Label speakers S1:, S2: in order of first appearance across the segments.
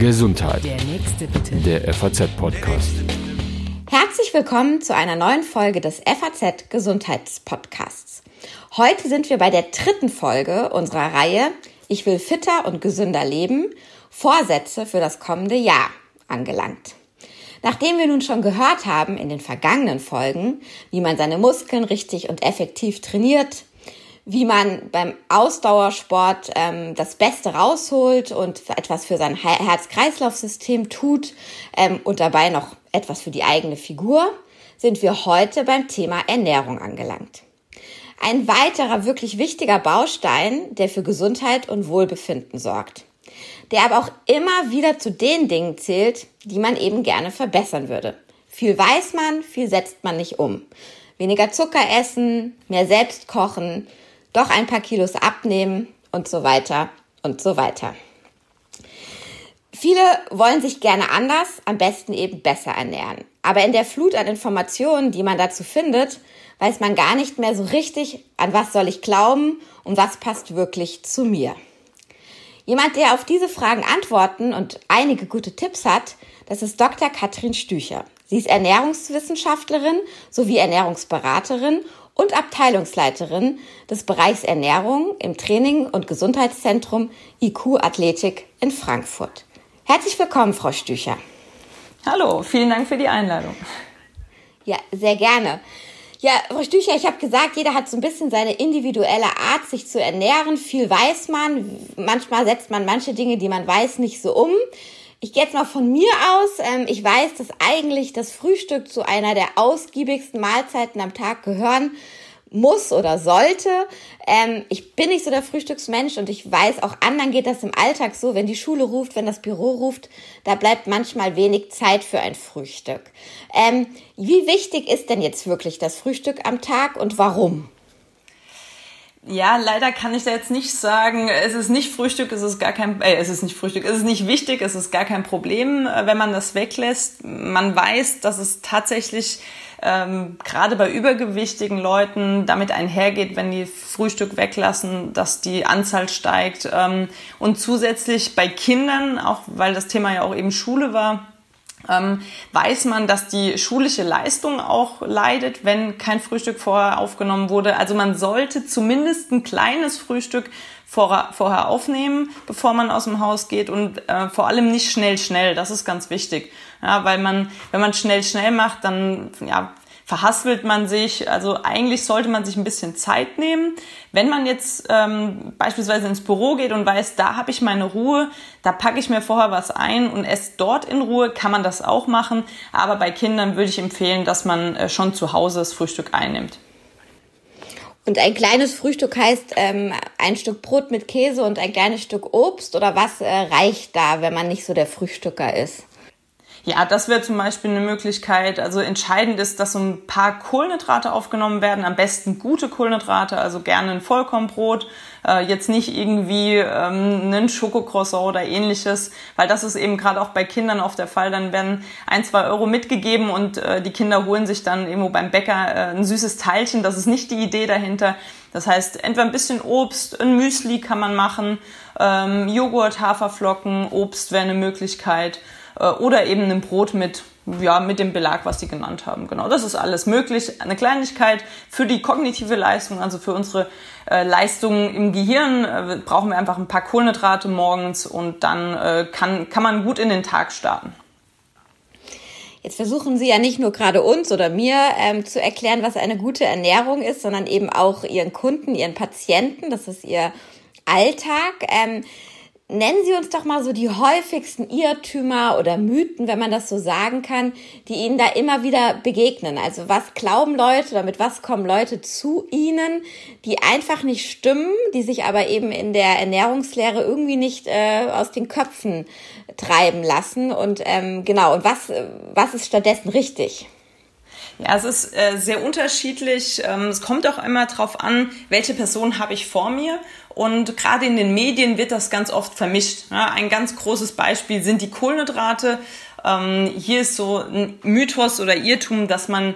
S1: Gesundheit.
S2: Der nächste bitte.
S1: Der FAZ-Podcast.
S3: Herzlich willkommen zu einer neuen Folge des FAZ Gesundheitspodcasts. Heute sind wir bei der dritten Folge unserer Reihe Ich will fitter und gesünder leben. Vorsätze für das kommende Jahr angelangt. Nachdem wir nun schon gehört haben in den vergangenen Folgen, wie man seine Muskeln richtig und effektiv trainiert, wie man beim Ausdauersport ähm, das Beste rausholt und etwas für sein Herz-Kreislauf-System tut ähm, und dabei noch etwas für die eigene Figur, sind wir heute beim Thema Ernährung angelangt. Ein weiterer wirklich wichtiger Baustein, der für Gesundheit und Wohlbefinden sorgt. Der aber auch immer wieder zu den Dingen zählt, die man eben gerne verbessern würde. Viel weiß man, viel setzt man nicht um. Weniger Zucker essen, mehr selbst kochen, doch ein paar Kilos abnehmen und so weiter und so weiter. Viele wollen sich gerne anders, am besten eben besser ernähren. Aber in der Flut an Informationen, die man dazu findet, weiß man gar nicht mehr so richtig, an was soll ich glauben und was passt wirklich zu mir. Jemand, der auf diese Fragen antworten und einige gute Tipps hat, das ist Dr. Katrin Stücher. Sie ist Ernährungswissenschaftlerin sowie Ernährungsberaterin und Abteilungsleiterin des Bereichs Ernährung im Training- und Gesundheitszentrum IQ Athletik in Frankfurt. Herzlich willkommen, Frau Stücher.
S4: Hallo, vielen Dank für die Einladung.
S3: Ja, sehr gerne. Ja, Frau Stücher, ich habe gesagt, jeder hat so ein bisschen seine individuelle Art, sich zu ernähren. Viel weiß man. Manchmal setzt man manche Dinge, die man weiß, nicht so um. Ich gehe jetzt mal von mir aus. Ähm, ich weiß, dass eigentlich das Frühstück zu einer der ausgiebigsten Mahlzeiten am Tag gehören muss oder sollte. Ähm, ich bin nicht so der Frühstücksmensch und ich weiß, auch anderen geht das im Alltag so, wenn die Schule ruft, wenn das Büro ruft, da bleibt manchmal wenig Zeit für ein Frühstück. Ähm, wie wichtig ist denn jetzt wirklich das Frühstück am Tag und warum?
S4: Ja, leider kann ich da jetzt nicht sagen, es ist nicht Frühstück, es ist gar kein, äh, es ist nicht Frühstück, es ist nicht wichtig, es ist gar kein Problem, äh, wenn man das weglässt. Man weiß, dass es tatsächlich ähm, gerade bei übergewichtigen Leuten damit einhergeht, wenn die Frühstück weglassen, dass die Anzahl steigt. Ähm, und zusätzlich bei Kindern, auch weil das Thema ja auch eben Schule war, ähm, weiß man, dass die schulische Leistung auch leidet, wenn kein Frühstück vorher aufgenommen wurde. Also man sollte zumindest ein kleines Frühstück vorher, vorher aufnehmen, bevor man aus dem Haus geht und äh, vor allem nicht schnell, schnell. Das ist ganz wichtig. Ja, weil man, wenn man schnell, schnell macht, dann ja, verhaspelt man sich. Also eigentlich sollte man sich ein bisschen Zeit nehmen. Wenn man jetzt ähm, beispielsweise ins Büro geht und weiß, da habe ich meine Ruhe, da packe ich mir vorher was ein und esse dort in Ruhe, kann man das auch machen. Aber bei Kindern würde ich empfehlen, dass man äh, schon zu Hause das Frühstück einnimmt.
S3: Und ein kleines Frühstück heißt ähm, ein Stück Brot mit Käse und ein kleines Stück Obst oder was äh, reicht da, wenn man nicht so der Frühstücker ist?
S4: Ja, das wäre zum Beispiel eine Möglichkeit. Also entscheidend ist, dass so ein paar Kohlenhydrate aufgenommen werden. Am besten gute Kohlenhydrate, also gerne ein Vollkornbrot, äh, jetzt nicht irgendwie ähm, einen Schokocroissant oder ähnliches, weil das ist eben gerade auch bei Kindern oft der Fall. Dann werden ein, zwei Euro mitgegeben und äh, die Kinder holen sich dann irgendwo beim Bäcker äh, ein süßes Teilchen. Das ist nicht die Idee dahinter. Das heißt, entweder ein bisschen Obst, ein Müsli kann man machen, ähm, Joghurt, Haferflocken, Obst wäre eine Möglichkeit. Äh, oder eben ein Brot mit ja, mit dem Belag, was Sie genannt haben. Genau, das ist alles möglich. Eine Kleinigkeit für die kognitive Leistung, also für unsere äh, Leistungen im Gehirn, äh, brauchen wir einfach ein paar Kohlenhydrate morgens und dann äh, kann, kann man gut in den Tag starten.
S3: Jetzt versuchen Sie ja nicht nur gerade uns oder mir ähm, zu erklären, was eine gute Ernährung ist, sondern eben auch Ihren Kunden, Ihren Patienten. Das ist Ihr Alltag. Ähm, Nennen Sie uns doch mal so die häufigsten Irrtümer oder Mythen, wenn man das so sagen kann, die Ihnen da immer wieder begegnen. Also was glauben Leute oder mit was kommen Leute zu Ihnen, die einfach nicht stimmen, die sich aber eben in der Ernährungslehre irgendwie nicht äh, aus den Köpfen treiben lassen. Und ähm, genau, und was, was ist stattdessen richtig?
S4: Ja, es ist äh, sehr unterschiedlich. Ähm, es kommt auch immer darauf an, welche Person habe ich vor mir. Und gerade in den Medien wird das ganz oft vermischt. Ja, ein ganz großes Beispiel sind die Kohlenhydrate. Ähm, hier ist so ein Mythos oder Irrtum, dass man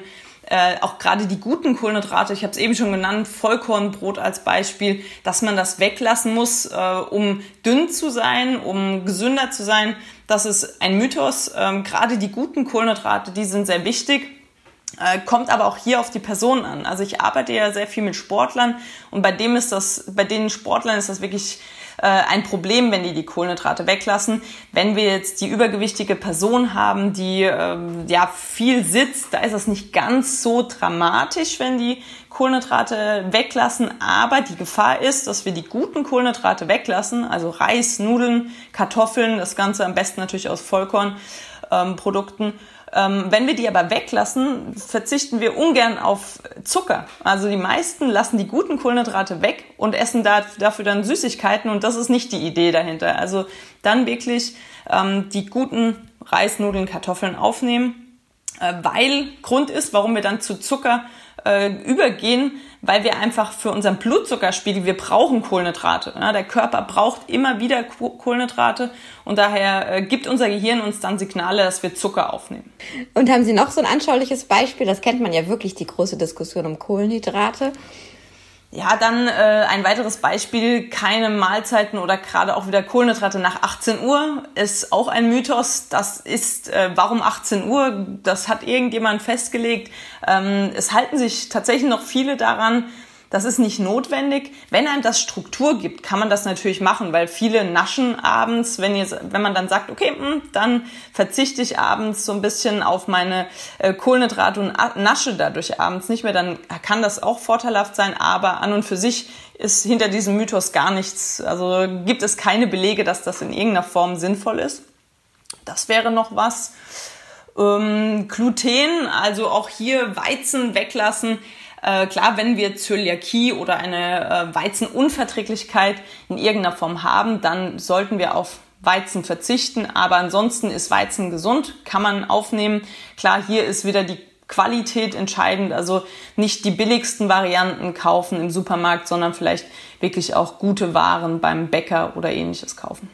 S4: äh, auch gerade die guten Kohlenhydrate, ich habe es eben schon genannt, Vollkornbrot als Beispiel, dass man das weglassen muss, äh, um dünn zu sein, um gesünder zu sein. Das ist ein Mythos. Ähm, gerade die guten Kohlenhydrate, die sind sehr wichtig. Äh, kommt aber auch hier auf die Person an. Also ich arbeite ja sehr viel mit Sportlern und bei dem ist das, bei den Sportlern ist das wirklich äh, ein Problem, wenn die die Kohlenhydrate weglassen. Wenn wir jetzt die übergewichtige Person haben, die ähm, ja viel sitzt, da ist das nicht ganz so dramatisch, wenn die Kohlenhydrate weglassen. Aber die Gefahr ist, dass wir die guten Kohlenhydrate weglassen, also Reis, Nudeln, Kartoffeln, das Ganze am besten natürlich aus Vollkornprodukten. Ähm, wenn wir die aber weglassen, verzichten wir ungern auf Zucker. Also die meisten lassen die guten Kohlenhydrate weg und essen da, dafür dann Süßigkeiten und das ist nicht die Idee dahinter. Also dann wirklich ähm, die guten Reisnudeln, Kartoffeln aufnehmen, äh, weil Grund ist, warum wir dann zu Zucker äh, übergehen, weil wir einfach für unseren Blutzuckerspiegel, wir brauchen Kohlenhydrate. Ja, der Körper braucht immer wieder Kohlenhydrate und daher äh, gibt unser Gehirn uns dann Signale, dass wir Zucker aufnehmen.
S3: Und haben Sie noch so ein anschauliches Beispiel? Das kennt man ja wirklich, die große Diskussion um Kohlenhydrate.
S4: Ja, dann äh, ein weiteres Beispiel, keine Mahlzeiten oder gerade auch wieder Kohlenhydrate nach 18 Uhr ist auch ein Mythos. Das ist, äh, warum 18 Uhr? Das hat irgendjemand festgelegt. Ähm, es halten sich tatsächlich noch viele daran, das ist nicht notwendig. Wenn einem das Struktur gibt, kann man das natürlich machen, weil viele naschen abends, wenn, ihr, wenn man dann sagt, okay, hm, dann verzichte ich abends so ein bisschen auf meine äh, Kohlenhydrate und nasche dadurch abends nicht mehr, dann kann das auch vorteilhaft sein, aber an und für sich ist hinter diesem Mythos gar nichts, also gibt es keine Belege, dass das in irgendeiner Form sinnvoll ist. Das wäre noch was. Ähm, Gluten, also auch hier Weizen weglassen äh, klar, wenn wir Zöliakie oder eine äh, Weizenunverträglichkeit in irgendeiner Form haben, dann sollten wir auf Weizen verzichten. Aber ansonsten ist Weizen gesund, kann man aufnehmen. Klar, hier ist wieder die Qualität entscheidend, also nicht die billigsten Varianten kaufen im Supermarkt, sondern vielleicht wirklich auch gute Waren beim Bäcker oder ähnliches kaufen.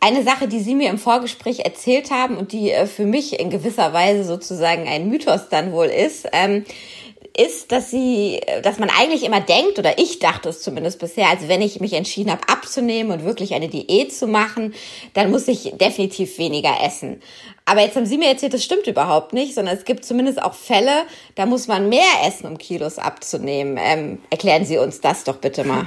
S3: Eine Sache, die Sie mir im Vorgespräch erzählt haben und die äh, für mich in gewisser Weise sozusagen ein Mythos dann wohl ist, ähm, ist, dass sie, dass man eigentlich immer denkt, oder ich dachte es zumindest bisher, also wenn ich mich entschieden habe abzunehmen und wirklich eine Diät zu machen, dann muss ich definitiv weniger essen. Aber jetzt haben Sie mir erzählt, das stimmt überhaupt nicht, sondern es gibt zumindest auch Fälle, da muss man mehr essen, um Kilos abzunehmen. Ähm, erklären Sie uns das doch bitte mal.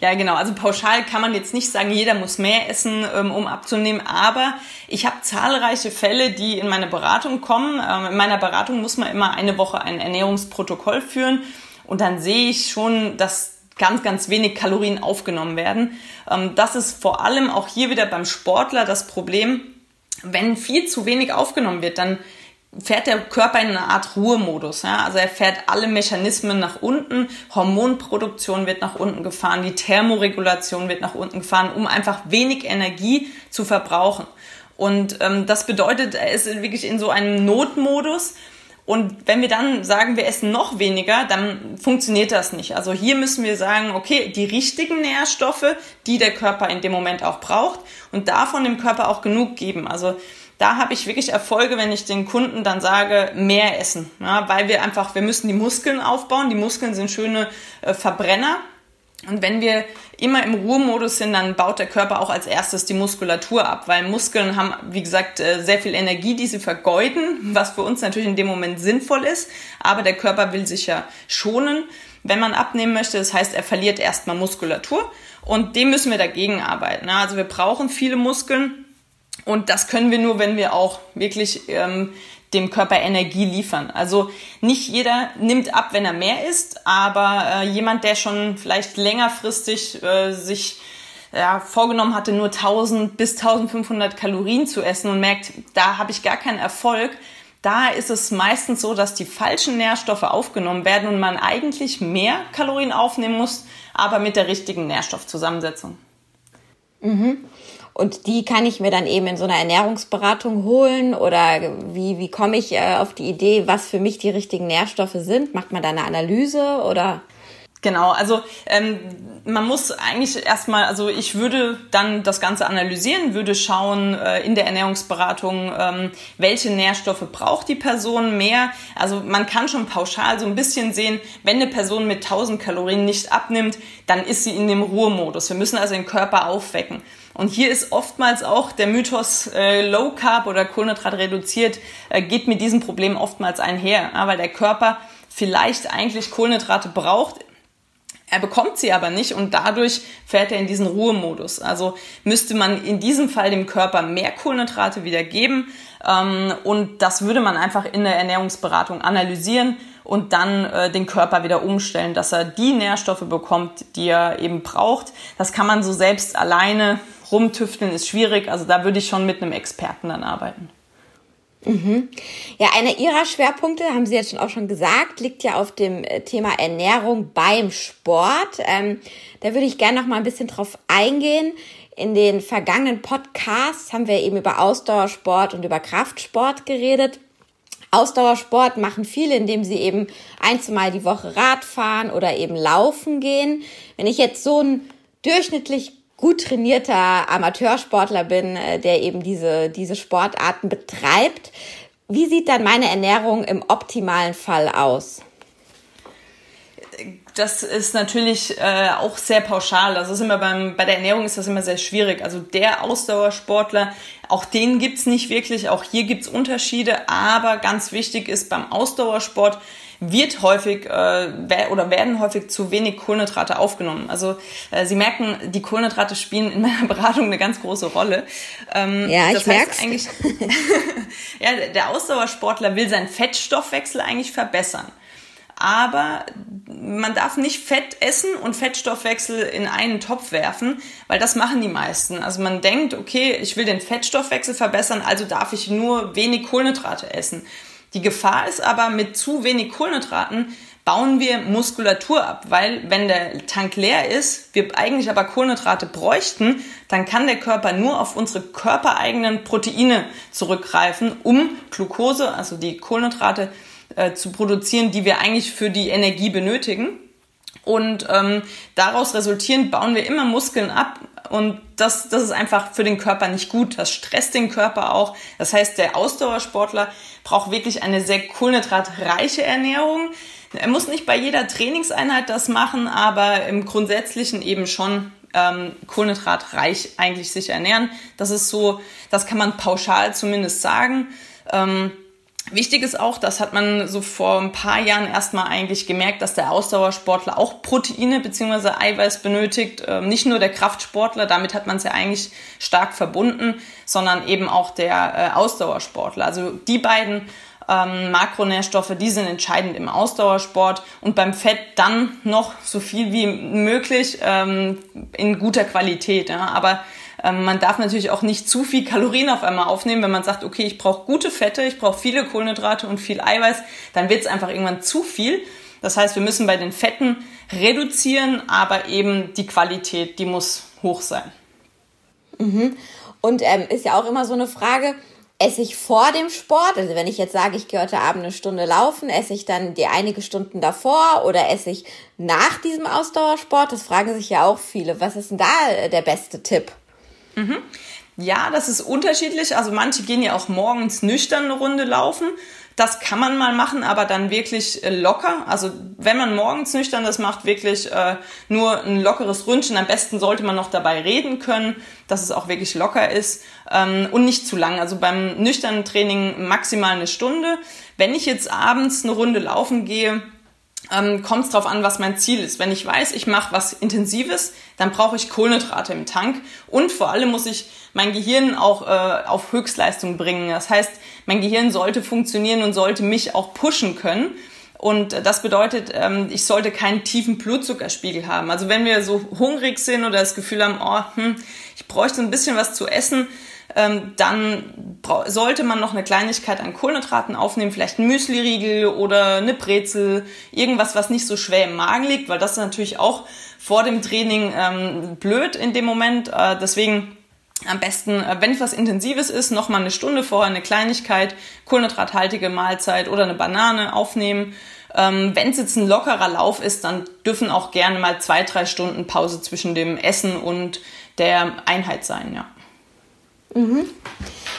S4: Ja, genau. Also pauschal kann man jetzt nicht sagen, jeder muss mehr essen, ähm, um abzunehmen. Aber ich habe zahlreiche Fälle, die in meine Beratung kommen. Ähm, in meiner Beratung muss man immer eine Woche ein Ernährungsprotokoll führen. Und dann sehe ich schon, dass ganz, ganz wenig Kalorien aufgenommen werden. Ähm, das ist vor allem auch hier wieder beim Sportler das Problem. Wenn viel zu wenig aufgenommen wird, dann fährt der Körper in eine Art Ruhemodus. Ja? Also er fährt alle Mechanismen nach unten, Hormonproduktion wird nach unten gefahren, die Thermoregulation wird nach unten gefahren, um einfach wenig Energie zu verbrauchen. Und ähm, das bedeutet, er ist wirklich in so einem Notmodus. Und wenn wir dann sagen, wir essen noch weniger, dann funktioniert das nicht. Also hier müssen wir sagen, okay, die richtigen Nährstoffe, die der Körper in dem Moment auch braucht und davon dem Körper auch genug geben. Also da habe ich wirklich Erfolge, wenn ich den Kunden dann sage, mehr essen. Ja, weil wir einfach, wir müssen die Muskeln aufbauen. Die Muskeln sind schöne äh, Verbrenner. Und wenn wir immer im Ruhemodus sind, dann baut der Körper auch als erstes die Muskulatur ab, weil Muskeln haben, wie gesagt, äh, sehr viel Energie, die sie vergeuden, was für uns natürlich in dem Moment sinnvoll ist. Aber der Körper will sich ja schonen, wenn man abnehmen möchte. Das heißt, er verliert erstmal Muskulatur und dem müssen wir dagegen arbeiten. Also wir brauchen viele Muskeln und das können wir nur, wenn wir auch wirklich ähm, dem Körper Energie liefern. Also nicht jeder nimmt ab, wenn er mehr isst, aber äh, jemand, der schon vielleicht längerfristig äh, sich ja, vorgenommen hatte, nur 1000 bis 1500 Kalorien zu essen und merkt, da habe ich gar keinen Erfolg, da ist es meistens so, dass die falschen Nährstoffe aufgenommen werden und man eigentlich mehr Kalorien aufnehmen muss, aber mit der richtigen Nährstoffzusammensetzung.
S3: Mhm. Und die kann ich mir dann eben in so einer Ernährungsberatung holen oder wie, wie komme ich äh, auf die Idee, was für mich die richtigen Nährstoffe sind? Macht man da eine Analyse oder?
S4: Genau, also ähm, man muss eigentlich erstmal, also ich würde dann das Ganze analysieren, würde schauen äh, in der Ernährungsberatung, ähm, welche Nährstoffe braucht die Person mehr. Also man kann schon pauschal so ein bisschen sehen, wenn eine Person mit 1000 Kalorien nicht abnimmt, dann ist sie in dem Ruhemodus. Wir müssen also den Körper aufwecken. Und hier ist oftmals auch der Mythos äh, Low Carb oder Kohlenhydrat reduziert, äh, geht mit diesem Problem oftmals einher, ja, weil der Körper vielleicht eigentlich Kohlenhydrate braucht, er bekommt sie aber nicht und dadurch fährt er in diesen Ruhemodus. Also müsste man in diesem Fall dem Körper mehr Kohlenhydrate wieder geben ähm, und das würde man einfach in der Ernährungsberatung analysieren und dann äh, den Körper wieder umstellen, dass er die Nährstoffe bekommt, die er eben braucht. Das kann man so selbst alleine rumtüfteln, ist schwierig. Also da würde ich schon mit einem Experten dann arbeiten.
S3: Mhm. Ja, einer Ihrer Schwerpunkte, haben Sie jetzt schon auch schon gesagt, liegt ja auf dem äh, Thema Ernährung beim Sport. Ähm, da würde ich gerne noch mal ein bisschen drauf eingehen. In den vergangenen Podcasts haben wir eben über Ausdauersport und über Kraftsport geredet. Ausdauersport machen viele, indem sie eben ein, zwei Mal die Woche Rad fahren oder eben laufen gehen. Wenn ich jetzt so ein durchschnittlich gut trainierter Amateursportler bin, äh, der eben diese, diese Sportarten betreibt. Wie sieht dann meine Ernährung im optimalen Fall aus?
S4: das ist natürlich äh, auch sehr pauschal. Das ist immer beim, bei der Ernährung ist das immer sehr schwierig. Also der Ausdauersportler, auch den gibt's nicht wirklich. Auch hier gibt's Unterschiede. Aber ganz wichtig ist beim Ausdauersport, wird häufig äh, oder werden häufig zu wenig Kohlenhydrate aufgenommen. Also äh, Sie merken, die Kohlenhydrate spielen in meiner Beratung eine ganz große Rolle.
S3: Ähm, ja, ich merke eigentlich.
S4: ja, der Ausdauersportler will seinen Fettstoffwechsel eigentlich verbessern. Aber man darf nicht Fett essen und Fettstoffwechsel in einen Topf werfen, weil das machen die meisten. Also man denkt, okay, ich will den Fettstoffwechsel verbessern, also darf ich nur wenig Kohlenhydrate essen. Die Gefahr ist aber, mit zu wenig Kohlenhydraten bauen wir Muskulatur ab, weil wenn der Tank leer ist, wir eigentlich aber Kohlenhydrate bräuchten, dann kann der Körper nur auf unsere körpereigenen Proteine zurückgreifen, um Glucose, also die Kohlenhydrate, äh, zu produzieren, die wir eigentlich für die Energie benötigen. Und ähm, daraus resultierend bauen wir immer Muskeln ab und das, das ist einfach für den Körper nicht gut. Das stresst den Körper auch. Das heißt, der Ausdauersportler braucht wirklich eine sehr kohlenhydratreiche Ernährung. Er muss nicht bei jeder Trainingseinheit das machen, aber im Grundsätzlichen eben schon ähm, kohlenhydratreich eigentlich sich ernähren. Das ist so, das kann man pauschal zumindest sagen. Ähm, Wichtig ist auch, das hat man so vor ein paar Jahren erstmal eigentlich gemerkt, dass der Ausdauersportler auch Proteine bzw. Eiweiß benötigt. Ähm, nicht nur der Kraftsportler, damit hat man es ja eigentlich stark verbunden, sondern eben auch der äh, Ausdauersportler. Also die beiden ähm, Makronährstoffe, die sind entscheidend im Ausdauersport und beim Fett dann noch so viel wie möglich ähm, in guter Qualität. Ja. Aber ähm, man darf natürlich auch nicht zu viel Kalorien auf einmal aufnehmen. Wenn man sagt, okay, ich brauche gute Fette, ich brauche viele Kohlenhydrate und viel Eiweiß, dann wird es einfach irgendwann zu viel. Das heißt, wir müssen bei den Fetten reduzieren, aber eben die Qualität, die muss hoch sein.
S3: Mhm. Und ähm, ist ja auch immer so eine Frage, esse ich vor dem Sport, also wenn ich jetzt sage, ich gehe heute Abend eine Stunde laufen, esse ich dann die einige Stunden davor oder esse ich nach diesem Ausdauersport? Das fragen sich ja auch viele. Was ist denn da der beste Tipp?
S4: Mhm. Ja, das ist unterschiedlich. Also manche gehen ja auch morgens nüchtern eine Runde laufen. Das kann man mal machen, aber dann wirklich äh, locker. Also wenn man morgens nüchtern das macht, wirklich äh, nur ein lockeres Ründchen. Am besten sollte man noch dabei reden können, dass es auch wirklich locker ist ähm, und nicht zu lang. Also beim nüchternen Training maximal eine Stunde. Wenn ich jetzt abends eine Runde laufen gehe, ähm, kommt es darauf an, was mein Ziel ist. Wenn ich weiß, ich mache was Intensives, dann brauche ich Kohlenhydrate im Tank und vor allem muss ich mein Gehirn auch äh, auf Höchstleistung bringen. Das heißt, mein Gehirn sollte funktionieren und sollte mich auch pushen können. Und das bedeutet, ähm, ich sollte keinen tiefen Blutzuckerspiegel haben. Also wenn wir so hungrig sind oder das Gefühl haben, oh, hm, ich bräuchte ein bisschen was zu essen, ähm, dann sollte man noch eine Kleinigkeit an Kohlenhydraten aufnehmen, vielleicht ein Müsli-Riegel oder eine Brezel, irgendwas, was nicht so schwer im Magen liegt, weil das ist natürlich auch vor dem Training ähm, blöd in dem Moment. Äh, deswegen am besten, äh, wenn es was Intensives ist, noch mal eine Stunde vorher eine Kleinigkeit, kohlenhydrathaltige Mahlzeit oder eine Banane aufnehmen Ähm, Wenn es jetzt ein lockerer Lauf ist, dann dürfen auch gerne mal zwei, drei Stunden Pause zwischen dem Essen und der Einheit sein, ja.
S3: Mhm.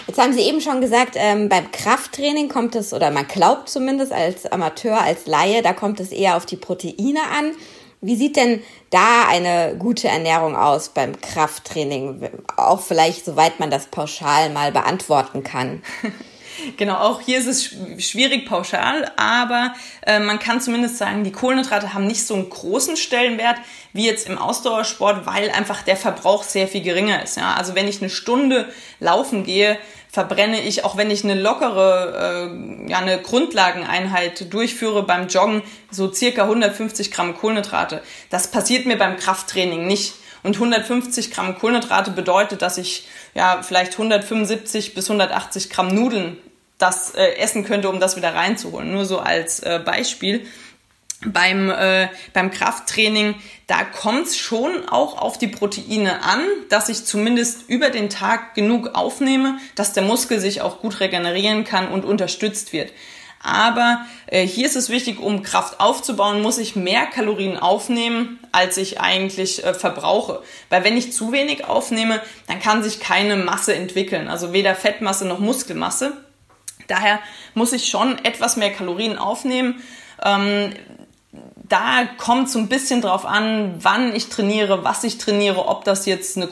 S3: Jetzt haben Sie eben schon gesagt, ähm, beim Krafttraining kommt es, oder man glaubt zumindest als Amateur, als Laie, da kommt es eher auf die Proteine an. Wie sieht denn da eine gute Ernährung aus beim Krafttraining? Auch vielleicht, soweit man das pauschal mal beantworten kann.
S4: Genau, auch hier ist es schwierig pauschal, aber äh, man kann zumindest sagen, die Kohlenhydrate haben nicht so einen großen Stellenwert wie jetzt im Ausdauersport, weil einfach der Verbrauch sehr viel geringer ist. Ja? Also wenn ich eine Stunde laufen gehe, verbrenne ich, auch wenn ich eine lockere, äh, ja, eine Grundlageneinheit durchführe beim Joggen, so circa 150 Gramm Kohlenhydrate. Das passiert mir beim Krafttraining nicht. Und 150 Gramm Kohlenhydrate bedeutet, dass ich ja vielleicht 175 bis 180 Gramm Nudeln das äh, essen könnte, um das wieder reinzuholen. Nur so als äh, Beispiel beim, äh, beim Krafttraining, da kommt es schon auch auf die Proteine an, dass ich zumindest über den Tag genug aufnehme, dass der Muskel sich auch gut regenerieren kann und unterstützt wird. Aber äh, hier ist es wichtig, um Kraft aufzubauen, muss ich mehr Kalorien aufnehmen, als ich eigentlich äh, verbrauche. Weil wenn ich zu wenig aufnehme, dann kann sich keine Masse entwickeln. Also weder Fettmasse noch Muskelmasse. Daher muss ich schon etwas mehr Kalorien aufnehmen. Ähm, da kommt so ein bisschen drauf an, wann ich trainiere, was ich trainiere, ob das jetzt eine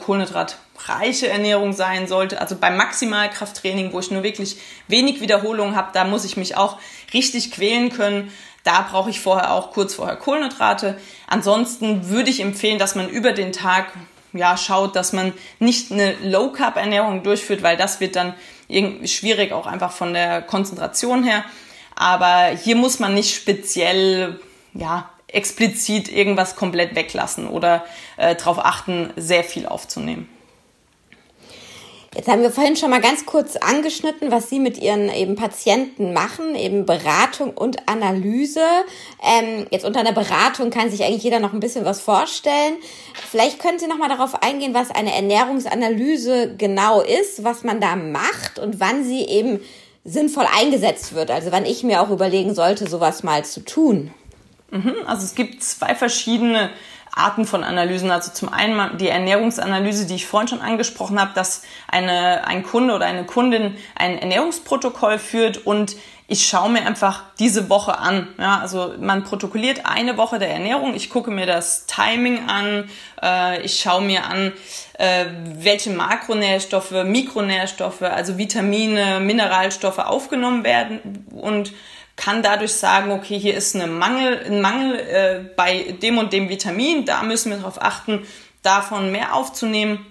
S4: kohlenhydratreiche Ernährung sein sollte. Also beim Maximalkrafttraining, wo ich nur wirklich wenig Wiederholungen habe, da muss ich mich auch richtig quälen können. Da brauche ich vorher auch kurz vorher Kohlenhydrate. Ansonsten würde ich empfehlen, dass man über den Tag ja, schaut, dass man nicht eine Low-Carb-Ernährung durchführt, weil das wird dann irgendwie schwierig, auch einfach von der Konzentration her. Aber hier muss man nicht speziell ja, explizit irgendwas komplett weglassen oder äh, darauf achten, sehr viel aufzunehmen.
S3: Jetzt haben wir vorhin schon mal ganz kurz angeschnitten, was Sie mit Ihren eben Patienten machen, eben Beratung und Analyse. Ähm, jetzt unter einer Beratung kann sich eigentlich jeder noch ein bisschen was vorstellen. Vielleicht können Sie noch mal darauf eingehen, was eine Ernährungsanalyse genau ist, was man da macht und wann sie eben sinnvoll eingesetzt wird. Also wann ich mir auch überlegen sollte, sowas mal zu tun.
S4: Mhm, also es gibt zwei verschiedene Arten von Analysen. Also zum einen die Ernährungsanalyse, die ich vorhin schon angesprochen habe, dass eine, ein Kunde oder eine Kundin ein Ernährungsprotokoll führt und ich schaue mir einfach diese Woche an. Ja, also man protokolliert eine Woche der Ernährung. Ich gucke mir das Timing an. Äh, ich schaue mir an, äh, welche Makronährstoffe, Mikronährstoffe, also Vitamine, Mineralstoffe aufgenommen werden und kann dadurch sagen, okay, hier ist eine Mangel, ein Mangel äh, bei dem und dem Vitamin, da müssen wir darauf achten, davon mehr aufzunehmen.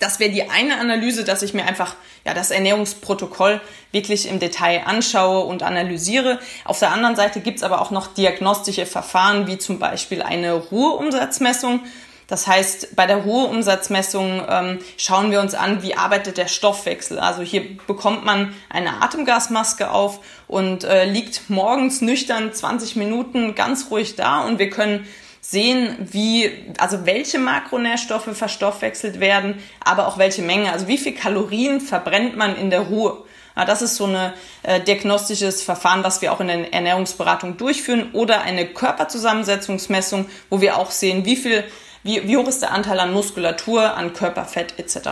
S4: Das wäre die eine Analyse, dass ich mir einfach ja, das Ernährungsprotokoll wirklich im Detail anschaue und analysiere. Auf der anderen Seite gibt's aber auch noch diagnostische Verfahren, wie zum Beispiel eine Ruheumsatzmessung. Das heißt, bei der Ruheumsatzmessung ähm, schauen wir uns an, wie arbeitet der Stoffwechsel. Also hier bekommt man eine Atemgasmaske auf und äh, liegt morgens nüchtern 20 Minuten ganz ruhig da und wir können sehen, wie, also welche Makronährstoffe verstoffwechselt werden, aber auch welche Menge, also wie viel Kalorien verbrennt man in der Ruhe. Ja, das ist so ein äh, diagnostisches Verfahren, was wir auch in der Ernährungsberatung durchführen oder eine Körperzusammensetzungsmessung, wo wir auch sehen, wie viel wie, wie hoch ist der Anteil an Muskulatur, an Körperfett etc.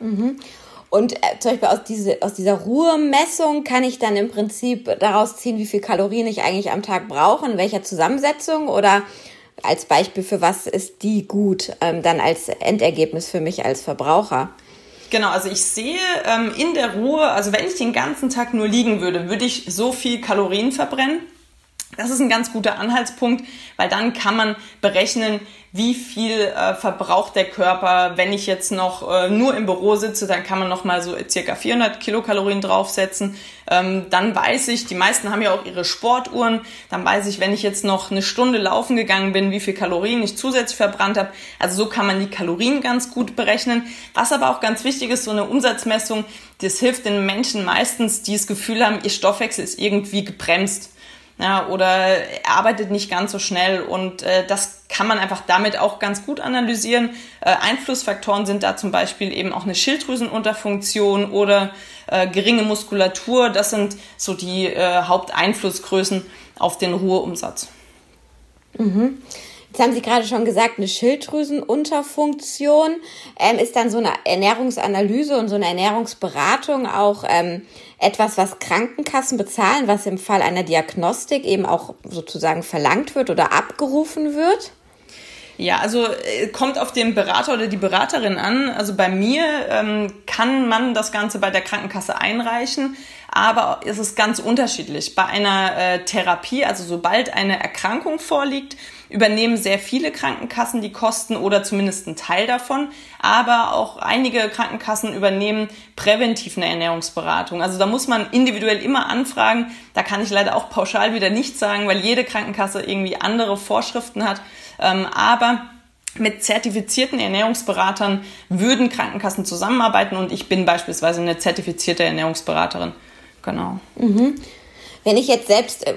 S3: Mhm. Und äh, zum Beispiel aus, diese, aus dieser Ruhemessung kann ich dann im Prinzip daraus ziehen, wie viel Kalorien ich eigentlich am Tag brauche, in welcher Zusammensetzung oder als Beispiel für was ist die gut, ähm, dann als Endergebnis für mich als Verbraucher.
S4: Genau, also ich sehe ähm, in der Ruhe, also wenn ich den ganzen Tag nur liegen würde, würde ich so viel Kalorien verbrennen. Das ist ein ganz guter Anhaltspunkt, weil dann kann man berechnen, wie viel äh, verbraucht der Körper. Wenn ich jetzt noch äh, nur im Büro sitze, dann kann man noch mal so circa 400 Kilokalorien draufsetzen. Ähm, dann weiß ich, die meisten haben ja auch ihre Sportuhren, dann weiß ich, wenn ich jetzt noch eine Stunde laufen gegangen bin, wie viel Kalorien ich zusätzlich verbrannt habe. Also so kann man die Kalorien ganz gut berechnen. Was aber auch ganz wichtig ist, so eine Umsatzmessung, das hilft den Menschen meistens, die das Gefühl haben, ihr Stoffwechsel ist irgendwie gebremst. Ja, oder er arbeitet nicht ganz so schnell und äh, das kann man einfach damit auch ganz gut analysieren. Äh, Einflussfaktoren sind da zum Beispiel eben auch eine Schilddrüsenunterfunktion oder äh, geringe Muskulatur. Das sind so die äh, Haupteinflussgrößen auf den Ruheumsatz.
S3: Mhm. Jetzt haben Sie gerade schon gesagt, eine Schilddrüsenunterfunktion. Ähm, ist dann so eine Ernährungsanalyse und so eine Ernährungsberatung auch ähm, etwas, was Krankenkassen bezahlen, was im Fall einer Diagnostik eben auch sozusagen verlangt wird oder abgerufen wird?
S4: Ja, also äh, kommt auf den Berater oder die Beraterin an. Also bei mir ähm, kann man das Ganze bei der Krankenkasse einreichen, aber es ist ganz unterschiedlich. Bei einer äh, Therapie, also sobald eine Erkrankung vorliegt, übernehmen sehr viele Krankenkassen die Kosten oder zumindest einen Teil davon. Aber auch einige Krankenkassen übernehmen präventiv eine Ernährungsberatung. Also da muss man individuell immer anfragen. Da kann ich leider auch pauschal wieder nichts sagen, weil jede Krankenkasse irgendwie andere Vorschriften hat. Ähm, aber mit zertifizierten Ernährungsberatern würden Krankenkassen zusammenarbeiten und ich bin beispielsweise eine zertifizierte Ernährungsberaterin. Genau.
S3: Mhm. Wenn ich jetzt selbst äh,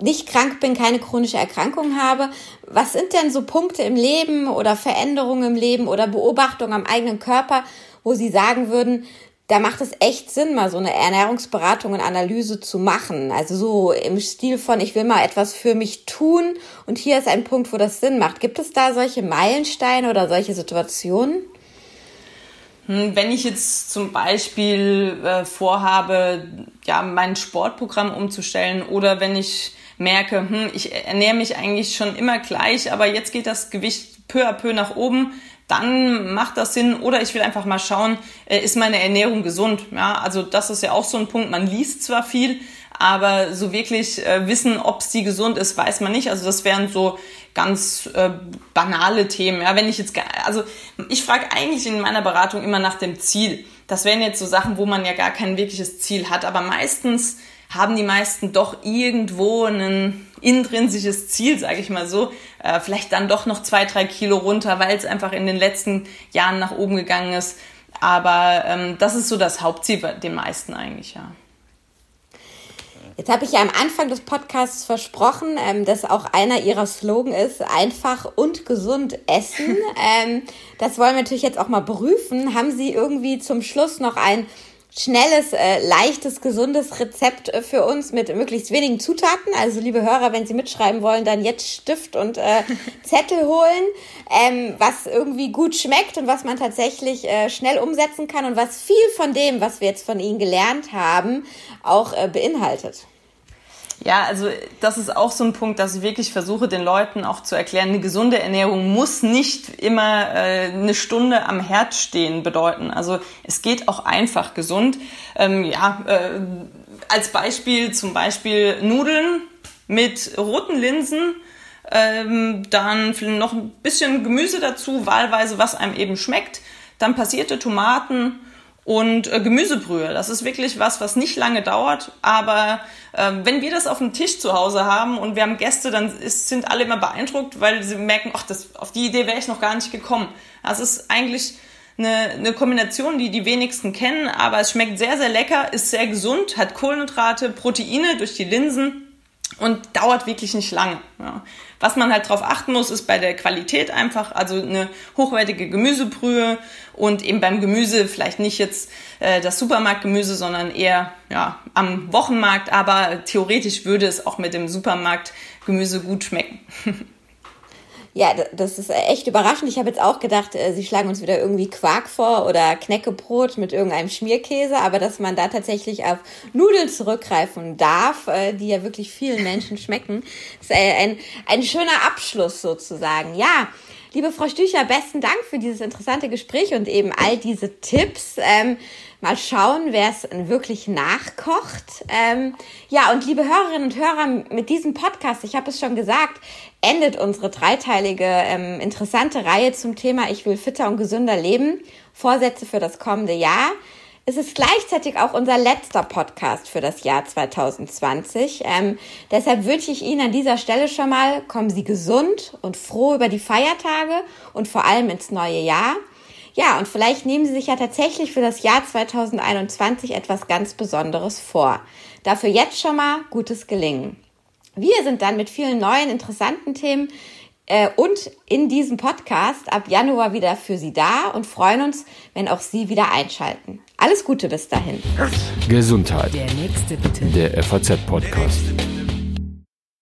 S3: nicht krank bin, keine chronische Erkrankung habe, was sind denn so Punkte im Leben oder Veränderungen im Leben oder Beobachtungen am eigenen Körper, wo Sie sagen würden, da macht es echt Sinn, mal so eine Ernährungsberatung und Analyse zu machen. Also so im Stil von, ich will mal etwas für mich tun und hier ist ein Punkt, wo das Sinn macht. Gibt es da solche Meilensteine oder solche Situationen?
S4: Hm, wenn ich jetzt zum Beispiel äh, vorhabe, ja, mein Sportprogramm umzustellen oder wenn ich merke, hm, ich ernähre mich eigentlich schon immer gleich, aber jetzt geht das Gewicht peu à peu nach oben, dann macht das Sinn. Oder ich will einfach mal schauen, äh, ist meine Ernährung gesund? Ja, also das ist ja auch so ein Punkt. Man liest zwar viel, aber so wirklich äh, wissen, ob sie gesund ist, weiß man nicht. Also das wären so ganz äh, banale Themen. Ja, wenn ich jetzt, also ich frage eigentlich in meiner Beratung immer nach dem Ziel. Das wären jetzt so Sachen, wo man ja gar kein wirkliches Ziel hat. Aber meistens haben die meisten doch irgendwo ein intrinsisches Ziel, sage ich mal so. Äh, vielleicht dann doch noch zwei, drei Kilo runter, weil es einfach in den letzten Jahren nach oben gegangen ist. Aber ähm, das ist so das Hauptziel bei den meisten eigentlich, ja.
S3: Jetzt habe ich ja am Anfang des Podcasts versprochen, ähm, dass auch einer ihrer Slogan ist, einfach und gesund essen. ähm, das wollen wir natürlich jetzt auch mal prüfen. Haben Sie irgendwie zum Schluss noch ein schnelles, äh, leichtes, gesundes Rezept äh, für uns mit möglichst wenigen Zutaten. Also liebe Hörer, wenn Sie mitschreiben wollen, dann jetzt Stift und äh, Zettel holen, ähm, was irgendwie gut schmeckt und was man tatsächlich äh, schnell umsetzen kann und was viel von dem, was wir jetzt von Ihnen gelernt haben, auch äh, beinhaltet.
S4: Ja, also das ist auch so ein Punkt, dass ich wirklich versuche, den Leuten auch zu erklären, eine gesunde Ernährung muss nicht immer äh, eine Stunde am Herd stehen bedeuten. Also es geht auch einfach gesund. Ähm, ja, äh, als Beispiel zum Beispiel Nudeln mit roten Linsen, ähm, dann noch ein bisschen Gemüse dazu, wahlweise was einem eben schmeckt, dann passierte Tomaten und äh, Gemüsebrühe. Das ist wirklich was, was nicht lange dauert. Aber äh, wenn wir das auf dem Tisch zu Hause haben und wir haben Gäste, dann ist, sind alle immer beeindruckt, weil sie merken, ach, das, auf die Idee wäre ich noch gar nicht gekommen. Das ist eigentlich eine, eine Kombination, die die wenigsten kennen, aber es schmeckt sehr, sehr lecker, ist sehr gesund, hat Kohlenhydrate, Proteine durch die Linsen und dauert wirklich nicht lange. Ja. Was man halt drauf achten muss, ist bei der Qualität einfach, also eine hochwertige Gemüsebrühe und eben beim Gemüse vielleicht nicht jetzt äh, das Supermarktgemüse, sondern eher ja, am Wochenmarkt, aber theoretisch würde es auch mit dem Supermarktgemüse gut schmecken.
S3: Ja, das ist echt überraschend. Ich habe jetzt auch gedacht, äh, sie schlagen uns wieder irgendwie Quark vor oder Knäckebrot mit irgendeinem Schmierkäse, aber dass man da tatsächlich auf Nudeln zurückgreifen darf, äh, die ja wirklich vielen Menschen schmecken, ist äh, ein, ein schöner Abschluss sozusagen. Ja, liebe Frau Stücher, besten Dank für dieses interessante Gespräch und eben all diese Tipps. Ähm, mal schauen, wer es wirklich nachkocht. Ähm, ja, und liebe Hörerinnen und Hörer, mit diesem Podcast, ich habe es schon gesagt, endet unsere dreiteilige ähm, interessante Reihe zum Thema Ich will fitter und gesünder leben. Vorsätze für das kommende Jahr. Es ist gleichzeitig auch unser letzter Podcast für das Jahr 2020. Ähm, deshalb wünsche ich Ihnen an dieser Stelle schon mal, kommen Sie gesund und froh über die Feiertage und vor allem ins neue Jahr. Ja, und vielleicht nehmen Sie sich ja tatsächlich für das Jahr 2021 etwas ganz Besonderes vor. Dafür jetzt schon mal gutes Gelingen. Wir sind dann mit vielen neuen, interessanten Themen äh, und in diesem Podcast ab Januar wieder für Sie da und freuen uns, wenn auch Sie wieder einschalten. Alles Gute bis dahin.
S1: Gesundheit. Der nächste bitte. Der FAZ-Podcast.